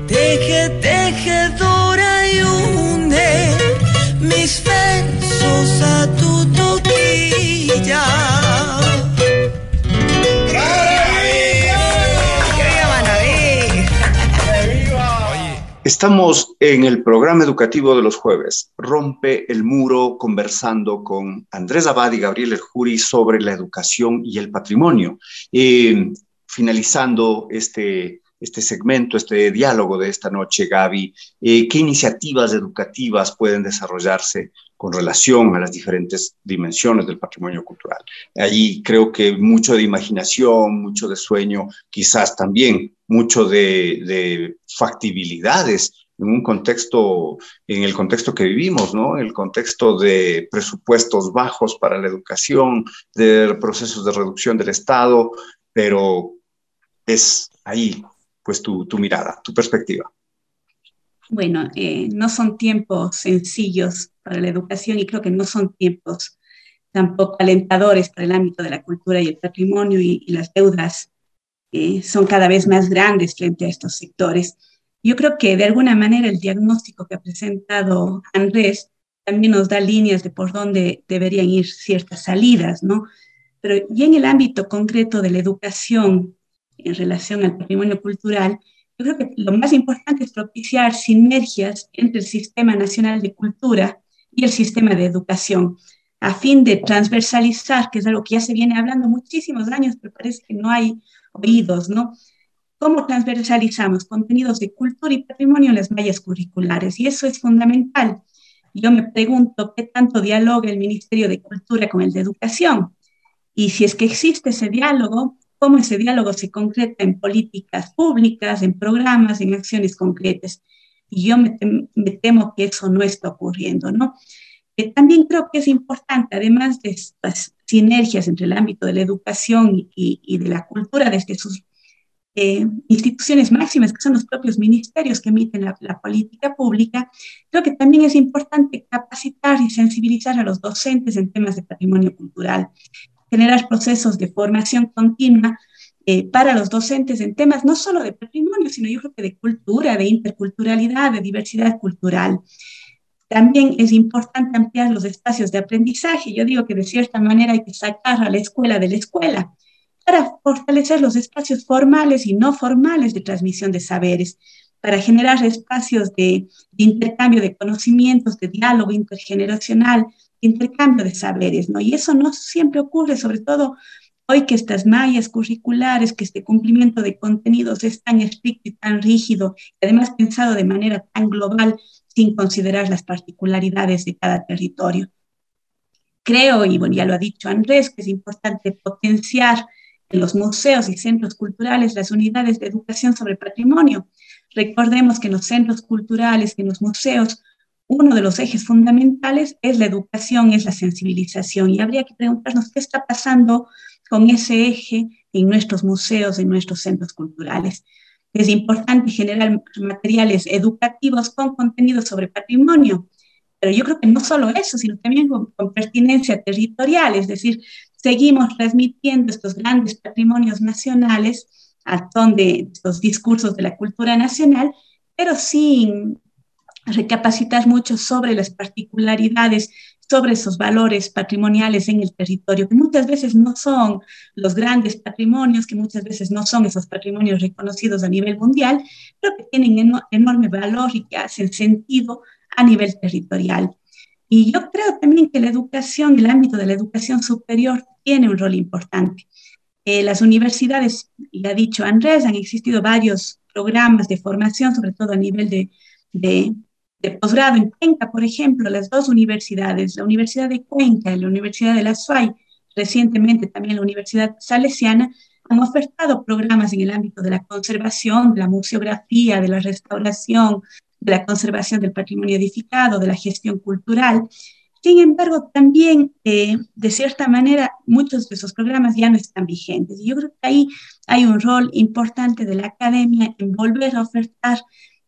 Teje, tejedora y une mis versos a tu Estamos en el programa educativo de los jueves, Rompe el Muro, conversando con Andrés Abad y Gabriel Erjuri sobre la educación y el patrimonio. Finalizando este, este segmento, este diálogo de esta noche, Gaby, eh, ¿qué iniciativas educativas pueden desarrollarse con relación a las diferentes dimensiones del patrimonio cultural? Allí creo que mucho de imaginación, mucho de sueño, quizás también mucho de, de factibilidades en un contexto, en el contexto que vivimos, ¿no? El contexto de presupuestos bajos para la educación, de procesos de reducción del Estado, pero es ahí, pues, tu, tu mirada, tu perspectiva. Bueno, eh, no son tiempos sencillos para la educación y creo que no son tiempos tampoco alentadores para el ámbito de la cultura y el patrimonio y las deudas eh, son cada vez más grandes frente a estos sectores. Yo creo que de alguna manera el diagnóstico que ha presentado Andrés también nos da líneas de por dónde deberían ir ciertas salidas, ¿no? Pero ya en el ámbito concreto de la educación en relación al patrimonio cultural, yo creo que lo más importante es propiciar sinergias entre el Sistema Nacional de Cultura y el sistema de educación, a fin de transversalizar, que es algo que ya se viene hablando muchísimos años, pero parece que no hay oídos, ¿no? ¿Cómo transversalizamos contenidos de cultura y patrimonio en las mallas curriculares? Y eso es fundamental. Yo me pregunto qué tanto dialoga el Ministerio de Cultura con el de Educación. Y si es que existe ese diálogo, cómo ese diálogo se concreta en políticas públicas, en programas, en acciones concretas. Y yo me, tem me temo que eso no está ocurriendo, ¿no? Eh, también creo que es importante, además de estas sinergias entre el ámbito de la educación y, de la cultura desde sus eh, instituciones máximas, que son los propios ministerios que emiten la, la, política pública, creo que también es importante capacitar y sensibilizar a los docentes en temas de patrimonio cultural, generar procesos de formación continua eh, para los docentes en temas no solo de patrimonio, sino yo creo que de cultura, de interculturalidad, de diversidad cultural. También es importante ampliar los espacios de aprendizaje. Yo digo que de cierta manera hay que sacar a la escuela de la escuela para fortalecer los espacios formales y no formales de transmisión de saberes, para generar espacios de, de intercambio de conocimientos, de diálogo intergeneracional, de intercambio de saberes, ¿no? Y eso no siempre ocurre, sobre todo hoy que estas mallas curriculares, que este cumplimiento de contenidos es tan estricto y tan rígido, y además pensado de manera tan global, sin considerar las particularidades de cada territorio. Creo, y bueno, ya lo ha dicho Andrés, que es importante potenciar en los museos y centros culturales las unidades de educación sobre patrimonio. Recordemos que en los centros culturales, en los museos, uno de los ejes fundamentales es la educación, es la sensibilización. Y habría que preguntarnos qué está pasando con ese eje en nuestros museos, en nuestros centros culturales. Es importante generar materiales educativos con contenido sobre patrimonio, pero yo creo que no solo eso, sino también con, pertinencia territorial, es decir, seguimos transmitiendo estos grandes patrimonios nacionales al son de estos discursos de la cultura nacional, pero sin recapacitar mucho sobre las particularidades, sobre esos valores patrimoniales en el territorio, que muchas veces no son los grandes patrimonios, que muchas veces no son esos patrimonios reconocidos a nivel mundial, pero que tienen enorme valor y que hacen sentido a nivel territorial. Y yo creo también que la educación, el ámbito de la educación superior, tiene un rol importante. Eh, las universidades, ya ha dicho Andrés, han existido varios programas de formación, sobre todo a nivel de, de, de posgrado. En Cuenca, por ejemplo, las dos universidades, la Universidad de Cuenca y la Universidad de la SUAY, recientemente también la Universidad Salesiana, han ofertado programas en el ámbito de la conservación, de la museografía, de la restauración, de la conservación del patrimonio edificado, de la gestión cultural. Sin embargo, también, eh, de cierta manera, muchos de esos programas ya no están vigentes. Yo creo que ahí hay un rol importante de la academia en volver a ofertar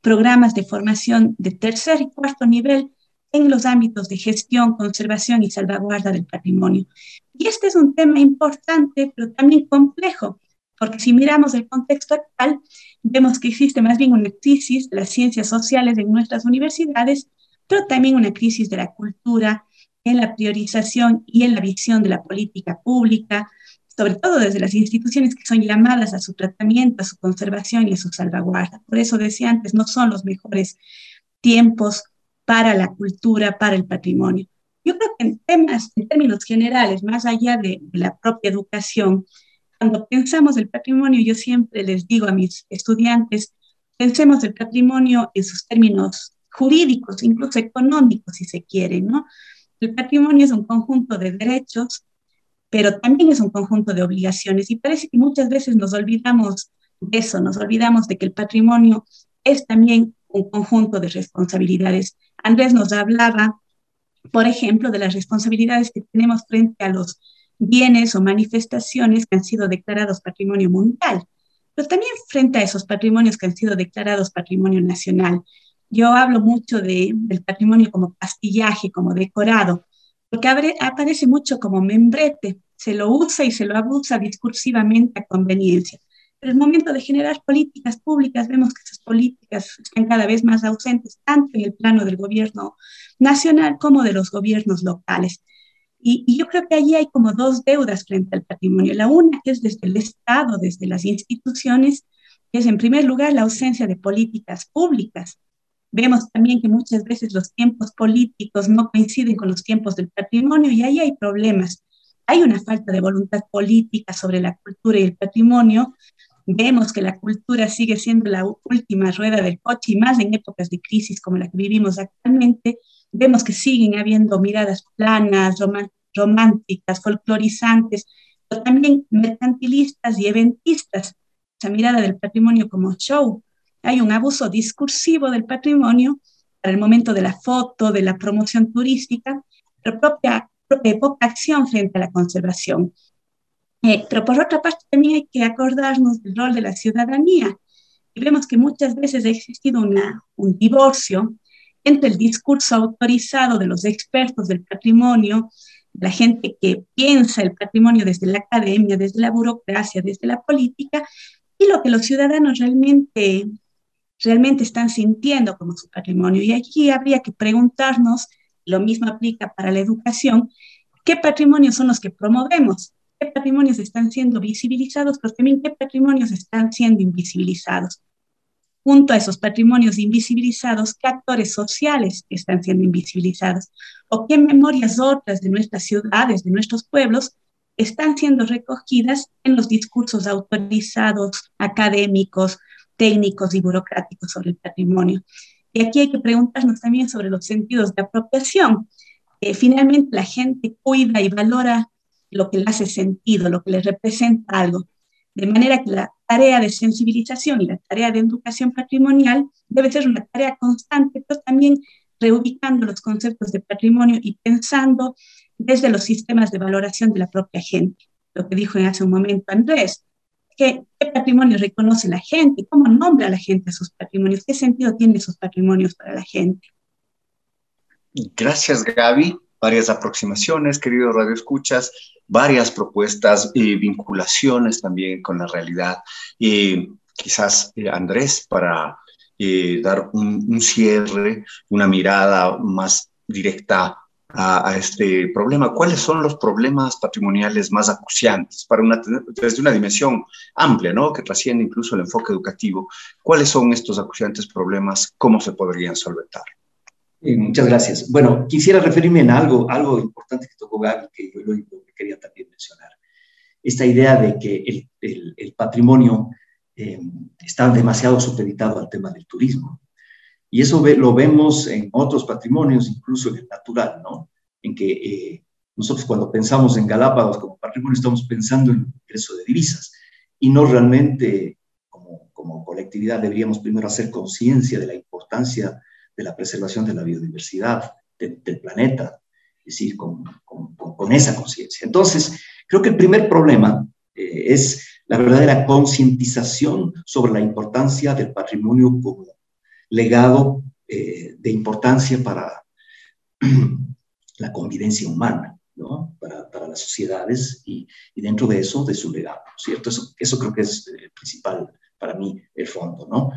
programas de formación de tercer y cuarto nivel en los ámbitos de gestión, conservación y salvaguarda del patrimonio. Y este es un tema importante, pero también complejo, porque si miramos el contexto actual, vemos que existe más bien una crisis de las ciencias sociales en nuestras universidades pero también una crisis de la cultura en la priorización y en la visión de la política pública, sobre todo desde las instituciones que son llamadas a su tratamiento, a su conservación y a su salvaguarda. Por eso decía antes, no son los mejores tiempos para la cultura, para el patrimonio. Yo creo que en temas, en términos generales, más allá de, de la propia educación, cuando pensamos el patrimonio, yo siempre les digo a mis estudiantes, pensemos el patrimonio en sus términos jurídicos, incluso económicos, si se quiere, ¿no? El patrimonio es un conjunto de derechos, pero también es un conjunto de obligaciones y parece que muchas veces nos olvidamos de eso, nos olvidamos de que el patrimonio es también un conjunto de responsabilidades. Andrés nos hablaba, por ejemplo, de las responsabilidades que tenemos frente a los bienes o manifestaciones que han sido declarados patrimonio mundial, pero también frente a esos patrimonios que han sido declarados patrimonio nacional. Yo hablo mucho de, del patrimonio como pastillaje, como decorado, porque aparece mucho como membrete, se lo usa y se lo abusa discursivamente a conveniencia. Pero el momento de generar políticas públicas, vemos que esas políticas están cada vez más ausentes, tanto en el plano del gobierno nacional como de los gobiernos locales. Y, y, yo creo que allí hay como dos deudas frente al patrimonio. La una es desde el Estado, desde las instituciones, que es en primer lugar la ausencia de políticas públicas Vemos también que muchas veces los tiempos políticos no coinciden con los tiempos del patrimonio y ahí hay problemas. Hay una falta de voluntad política sobre la cultura y el patrimonio. Vemos que la cultura sigue siendo la última rueda del coche y más en épocas de crisis como la que vivimos actualmente. Vemos que siguen habiendo miradas planas, románticas, folclorizantes, pero también mercantilistas y eventistas. Esa mirada del patrimonio como show, hay un abuso discursivo del patrimonio para el momento de la foto, de la promoción turística, pero propia, propia poca acción frente a la conservación. Eh, pero por otra parte también hay que acordarnos del rol de la ciudadanía. Y vemos que muchas veces ha existido una, un divorcio entre el discurso autorizado de los expertos del patrimonio, la gente que piensa el patrimonio desde la academia, desde la burocracia, desde la política, y lo que los ciudadanos realmente realmente están sintiendo como su patrimonio. Y aquí habría que preguntarnos, lo mismo aplica para la educación, ¿qué patrimonios son los que promovemos? ¿Qué patrimonios están siendo visibilizados? Pero también qué patrimonios están siendo invisibilizados. Junto a esos patrimonios invisibilizados, ¿qué actores sociales están siendo invisibilizados? ¿O qué memorias otras de nuestras ciudades, de nuestros pueblos, están siendo recogidas en los discursos autorizados, académicos, técnicos y burocráticos sobre el patrimonio. Y aquí hay que preguntarnos también sobre los sentidos de apropiación. Eh, finalmente la gente cuida y valora lo que le hace sentido, lo que le representa algo. De manera que la tarea de sensibilización y la tarea de educación patrimonial debe ser una tarea constante, pero también reubicando los conceptos de patrimonio y pensando desde los sistemas de valoración de la propia gente. Lo que dijo hace un momento Andrés, ¿Qué, patrimonio reconoce la gente? ¿Cómo nombra la gente a sus patrimonios? ¿Qué sentido tienen esos patrimonios para la gente? Gracias, Gaby. Varias aproximaciones, queridos radioescuchas. varias propuestas, y vinculaciones también con la realidad. Y quizás Andrés, para dar un, un, cierre, una mirada más directa a, este problema. ¿Cuáles son los problemas patrimoniales más acuciantes para una, desde una dimensión amplia, ¿no? que trasciende incluso el enfoque educativo? ¿Cuáles son estos acuciantes problemas? ¿Cómo se podrían solventar? Eh, muchas gracias. Bueno, quisiera referirme en algo, algo importante que tocó Gaby, que yo lo, quería también mencionar. Esta idea de que el, el, el patrimonio eh, está demasiado supeditado al tema del turismo. Y eso lo vemos en otros patrimonios, incluso en el natural, ¿no? En que eh, nosotros cuando pensamos en Galápagos como patrimonio estamos pensando en ingreso de divisas y no realmente como, como colectividad deberíamos primero hacer conciencia de la importancia de la preservación de la biodiversidad del planeta, es decir, con, con, con esa conciencia. Entonces, creo que el primer problema eh, es la verdadera concientización sobre la importancia del patrimonio como legado eh, de importancia para la convivencia humana, ¿no? para, las sociedades y, dentro de eso, de su legado, ¿cierto? Eso, creo que es el principal para mí, el fondo, ¿no?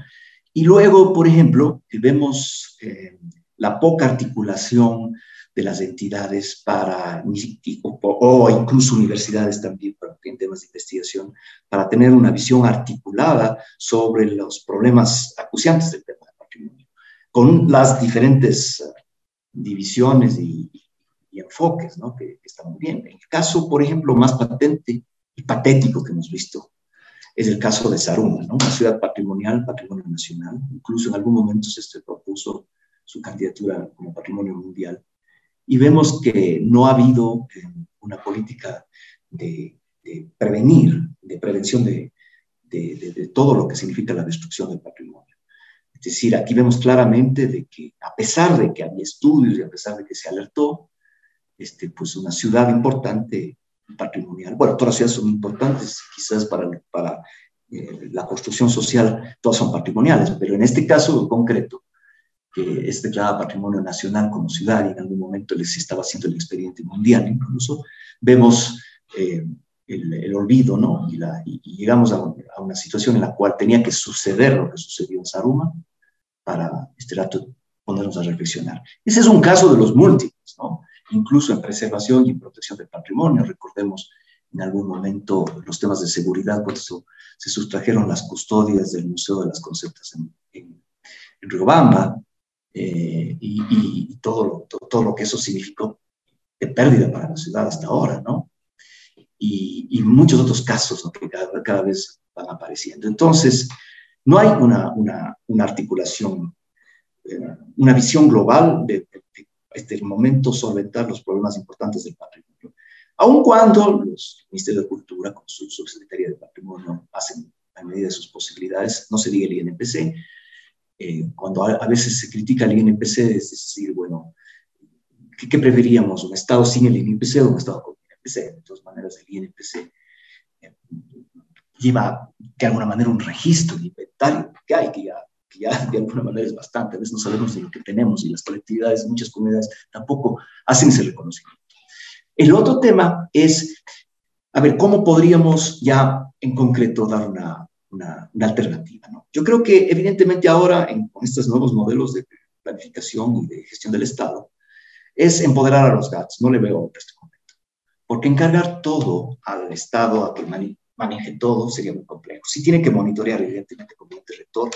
Y luego, por ejemplo, vemos eh, la poca articulación de las entidades para, o, o incluso universidades también en temas de investigación, para tener una visión articulada sobre los problemas acuciantes del tema con las diferentes divisiones y, enfoques, ¿no? Que, están muy bien. El caso, por ejemplo, más patente y patético que hemos visto es el caso de Saruma, ¿no? Una ciudad patrimonial, patrimonio nacional. Incluso en algún momento se propuso su candidatura como patrimonio mundial. Y vemos que no ha habido eh, una política de, de, prevenir, de prevención de, de todo lo que significa la destrucción del patrimonio. Es decir, aquí vemos claramente de que a pesar de que había estudios y a pesar de que se alertó, este, pues una ciudad importante patrimonial, bueno, todas las ciudades son importantes, quizás para, para eh, la construcción social todas son patrimoniales, pero en este caso concreto, que es declarada patrimonio nacional como ciudad y en algún momento les estaba haciendo el expediente mundial incluso, vemos eh, el, el, olvido, ¿no? Y, la, y, y llegamos a, a, una situación en la cual tenía que suceder lo que sucedió en Saruma, para este rato ponernos a reflexionar. Ese es un caso de los múltiples, ¿no? Incluso en preservación y protección del patrimonio. Recordemos en algún momento los temas de seguridad, cuando se sustrajeron las custodias del Museo de las Conceptas en, en, en Riobamba eh, y, y, todo, lo, todo, todo, lo que eso significó de pérdida para la ciudad hasta ahora, ¿no? Y, y muchos otros casos ¿no? que cada, cada vez van apareciendo. Entonces, no hay una, articulación, eh, una visión global de, de, de, este momento solventar los problemas importantes del patrimonio. Aun cuando los Ministerios de Cultura, con su subsecretaría de Patrimonio, hacen a medida de sus posibilidades, no se diga el INPC, eh, cuando a, veces se critica el INPC, es decir, bueno, ¿qué, ¿qué, preferíamos? ¿Un Estado sin el INPC o un Estado con el INPC? De todas maneras, el INPC lleva de alguna manera un registro, un inventario que hay, que ya, que ya de alguna manera es bastante, a veces no sabemos de lo que tenemos y las colectividades, muchas comunidades tampoco hacen ese reconocimiento. El otro tema es, a ver, ¿cómo podríamos ya en concreto dar una, una, una alternativa? ¿no? Yo creo que evidentemente ahora en, con estos nuevos modelos de planificación y de gestión del Estado, es empoderar a los GATS, no le veo otro este momento. Porque encargar todo al Estado a que maneje todo sería muy complejo. Sí tiene que monitorear, evidentemente, como un rector,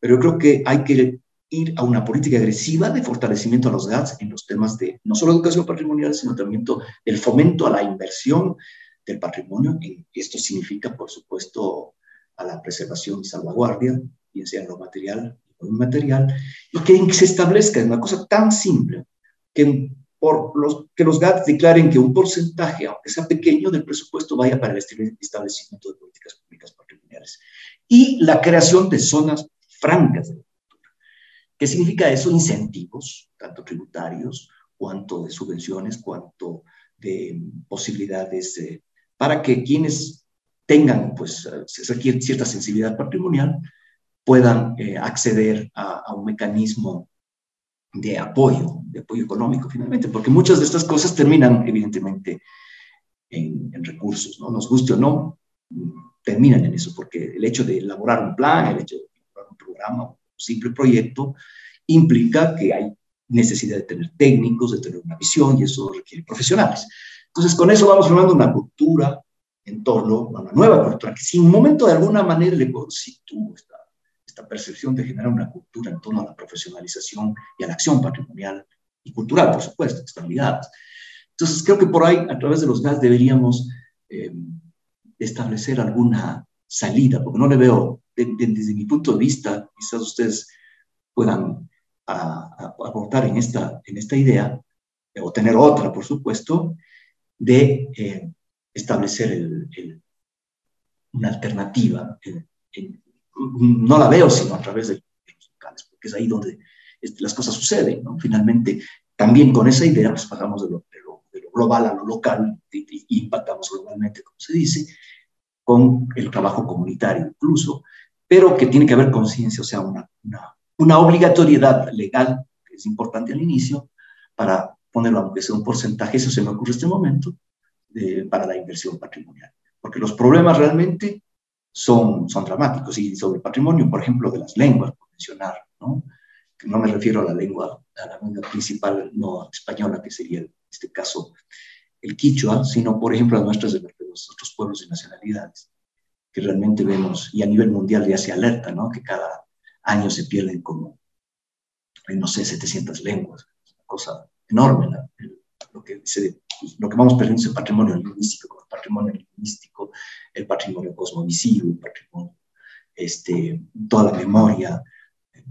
pero yo creo que hay que ir a una política agresiva de fortalecimiento a los GATS en los temas de no solo educación patrimonial, sino también el fomento a la inversión del patrimonio. Y esto significa, por supuesto, a la preservación y salvaguardia, bien sea en lo material o inmaterial, y que se establezca una cosa tan simple que por los, que los GATS declaren que un porcentaje, aunque sea pequeño, del presupuesto vaya para el establecimiento de políticas públicas patrimoniales. Y la creación de zonas francas de la cultura. ¿Qué significa eso? Incentivos, tanto tributarios, cuanto de subvenciones, cuanto de posibilidades eh, para que quienes tengan, pues, requiere cierta sensibilidad patrimonial, puedan eh, acceder a, a un mecanismo de apoyo, de apoyo económico finalmente, porque muchas de estas cosas terminan evidentemente en, recursos, ¿no? Nos guste o no, terminan en eso, porque el hecho de elaborar un plan, el hecho de elaborar un programa, un simple proyecto, implica que hay necesidad de tener técnicos, de tener una visión, y eso requiere profesionales. Entonces, con eso vamos formando una cultura en torno a una nueva cultura, que si un momento de alguna manera le constituye esta, percepción de generar una cultura en torno a la profesionalización y a la acción patrimonial y cultural, por supuesto, ligadas. Entonces, creo que por ahí, a través de los GAS, deberíamos eh, establecer alguna salida, porque no le veo, desde mi punto de vista, quizás ustedes puedan aportar en esta, en esta idea, o tener otra, por supuesto, de eh, establecer una alternativa. No la veo sino a través de, los locales, porque es ahí donde las cosas suceden. Finalmente, también con esa idea, pues pasamos de lo, global a lo local y, impactamos globalmente, como se dice, con el trabajo comunitario incluso, pero que tiene que haber conciencia, o sea, una, una, una obligatoriedad legal, que es importante al inicio, para ponerlo aunque sea un porcentaje, eso se me ocurre en este momento, para la inversión patrimonial. Porque los problemas realmente son, son dramáticos. Y sobre el patrimonio, por ejemplo, de las lenguas, por mencionar, ¿no? No me refiero a la lengua, a la lengua principal no española, que sería en este caso el quichua, sino, por ejemplo, a nuestras de los otros pueblos y nacionalidades, que realmente vemos, y a nivel mundial ya se alerta, ¿no? Que cada año se pierden como, no sé, 700 lenguas, una cosa enorme, lo que se lo que vamos perdiendo es el patrimonio lingüístico, el patrimonio lingüístico, el patrimonio cosmovisivo, el patrimonio, este, toda la memoria eh,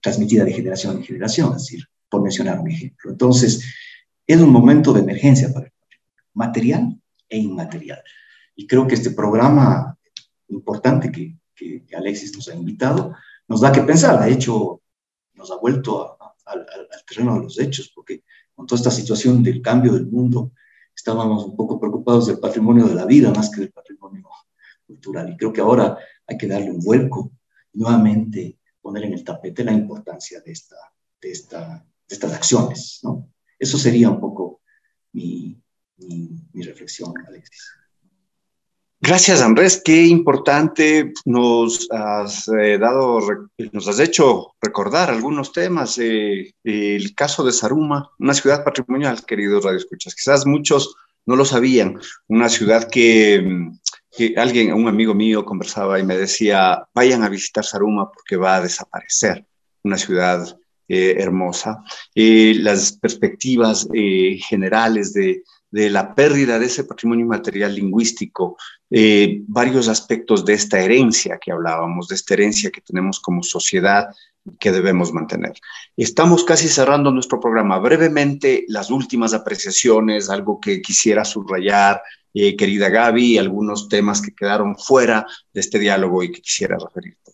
transmitida de generación en generación, es decir, por mencionar un ejemplo. Entonces, es un momento de emergencia para el patrimonio, material e inmaterial. Y creo que este programa importante que, que, Alexis nos ha invitado nos da que pensar. De hecho, nos ha vuelto al terreno de los hechos, porque con toda esta situación del cambio del mundo, estábamos un poco preocupados del patrimonio de la vida más que del patrimonio cultural. Y creo que ahora hay que darle un vuelco nuevamente poner en el tapete la importancia de, esta, de, esta, de estas acciones. ¿no? Eso sería un poco mi, mi, mi reflexión, Alexis. Gracias, Andrés. Qué importante nos has eh, dado, nos has hecho recordar algunos temas. Eh, el caso de Saruma, una ciudad patrimonial, queridos radioescuchas. Quizás muchos no lo sabían. Una ciudad que, que, alguien, un amigo mío, conversaba y me decía: vayan a visitar Saruma porque va a desaparecer. Una ciudad eh, hermosa. las perspectivas generales de de la pérdida de ese patrimonio material lingüístico, eh, varios aspectos de esta herencia que hablábamos, de esta herencia que tenemos como sociedad que debemos mantener. Estamos casi cerrando nuestro programa. Brevemente, las últimas apreciaciones, algo que quisiera subrayar, eh, querida Gaby, algunos temas que quedaron fuera de este diálogo y que quisiera referirte.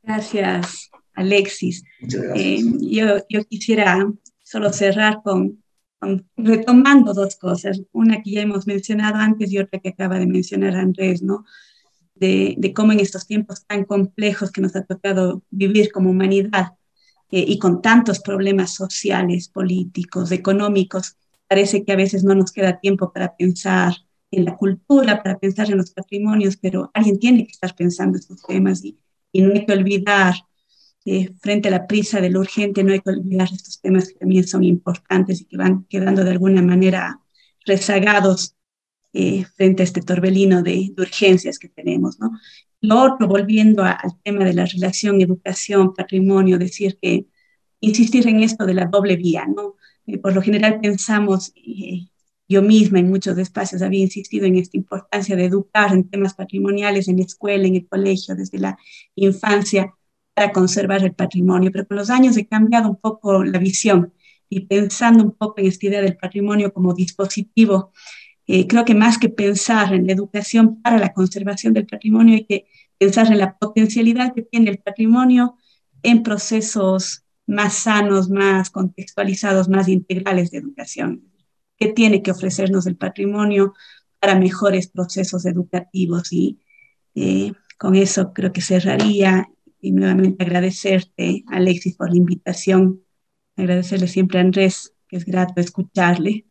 Gracias, Alexis. Eh, yo, yo quisiera solo cerrar con retomando dos cosas, una que ya hemos mencionado antes y otra que acaba de mencionar Andrés, ¿no? De, de cómo en estos tiempos tan complejos que nos ha tocado vivir como humanidad eh, y con tantos problemas sociales, políticos, económicos, parece que a veces no nos queda tiempo para pensar en la cultura, para pensar en los patrimonios, pero alguien tiene que estar pensando estos temas y, y no hay que olvidar frente a la prisa de lo urgente no hay que olvidar estos temas que también son importantes y que van quedando de alguna manera rezagados eh, frente a este torbelino de, urgencias que tenemos. ¿no? Lo otro, volviendo al tema de la relación educación-patrimonio, decir que insistir en esto de la doble vía, ¿no? Eh, por lo general pensamos, eh, yo misma en muchos espacios había insistido en esta importancia de educar en temas patrimoniales en la escuela, en el colegio, desde la infancia, para conservar el patrimonio, pero con los años he cambiado un poco la visión y pensando un poco en esta idea del patrimonio como dispositivo, eh, creo que más que pensar en la educación para la conservación del patrimonio, hay que pensar en la potencialidad que tiene el patrimonio en procesos más sanos, más contextualizados, más integrales de educación. ¿Qué tiene que ofrecernos el patrimonio para mejores procesos educativos? Y eh, con eso creo que cerraría y nuevamente agradecerte, Alexis, por la invitación. Agradecerle siempre a Andrés, que es grato escucharle.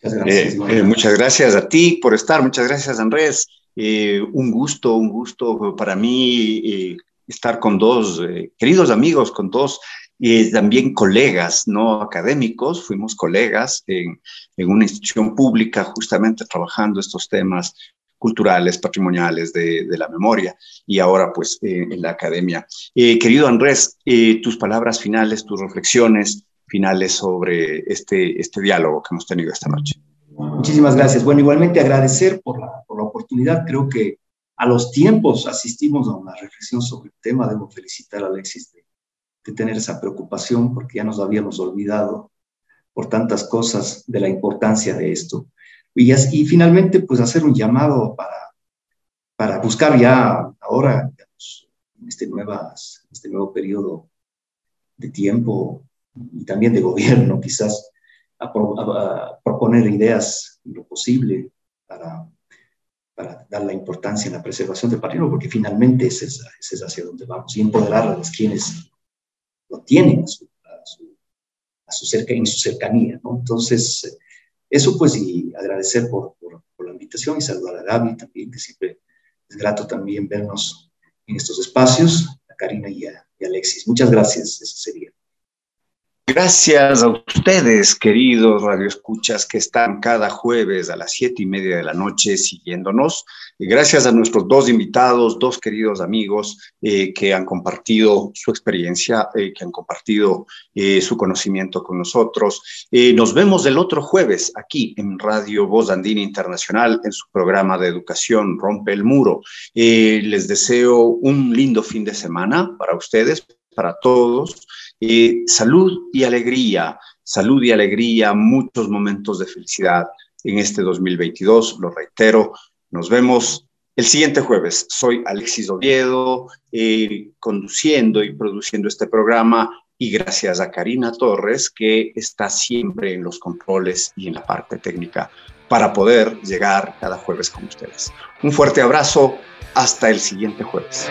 Muchas gracias, eh, eh, muchas gracias a ti por estar, muchas gracias Andrés. Eh, un gusto, un gusto para mí estar con dos queridos amigos, con dos y también colegas, no académicos, fuimos colegas en, en, una institución pública justamente trabajando estos temas culturales, patrimoniales de, la memoria y ahora pues en la academia. querido Andrés, tus palabras finales, tus reflexiones finales sobre este, este diálogo que hemos tenido esta noche. Muchísimas gracias. Bueno, igualmente agradecer por la, por la oportunidad. Creo que a los tiempos asistimos a una reflexión sobre el tema. Debo felicitar a Alexis de tener esa preocupación porque ya nos habíamos olvidado por tantas cosas de la importancia de esto. Y, finalmente, pues hacer un llamado para, para buscar ya ahora, en este, nuevas, este nuevo periodo de tiempo, y también de gobierno, quizás proponer ideas lo posible para, para, dar la importancia en la preservación del patrimonio, porque finalmente ese es, hacia donde vamos, y empoderar a los quienes lo tienen a su, su, cerca, en su cercanía. ¿no? Entonces, eso pues, y agradecer por, por, la invitación y saludar a Gaby también, que siempre es grato también vernos en estos espacios, a Karina y a, y a Alexis. Muchas gracias, eso sería. Gracias a ustedes, queridos radioescuchas, que están cada jueves a las siete y media de la noche siguiéndonos. Gracias a nuestros dos invitados, dos queridos amigos eh, que han compartido su experiencia, eh, que han compartido eh, su conocimiento con nosotros. nos vemos el otro jueves aquí en Radio Voz Andina Internacional en su programa de educación Rompe el Muro. les deseo un lindo fin de semana para ustedes, para todos salud y alegría, salud y alegría, muchos momentos de felicidad en este 2022, lo reitero. Nos vemos el siguiente jueves. Soy Alexis Oviedo, eh, conduciendo y produciendo este programa y gracias a Karina Torres, que está siempre en los controles y en la parte técnica para poder llegar cada jueves con ustedes. Un fuerte abrazo, hasta el siguiente jueves.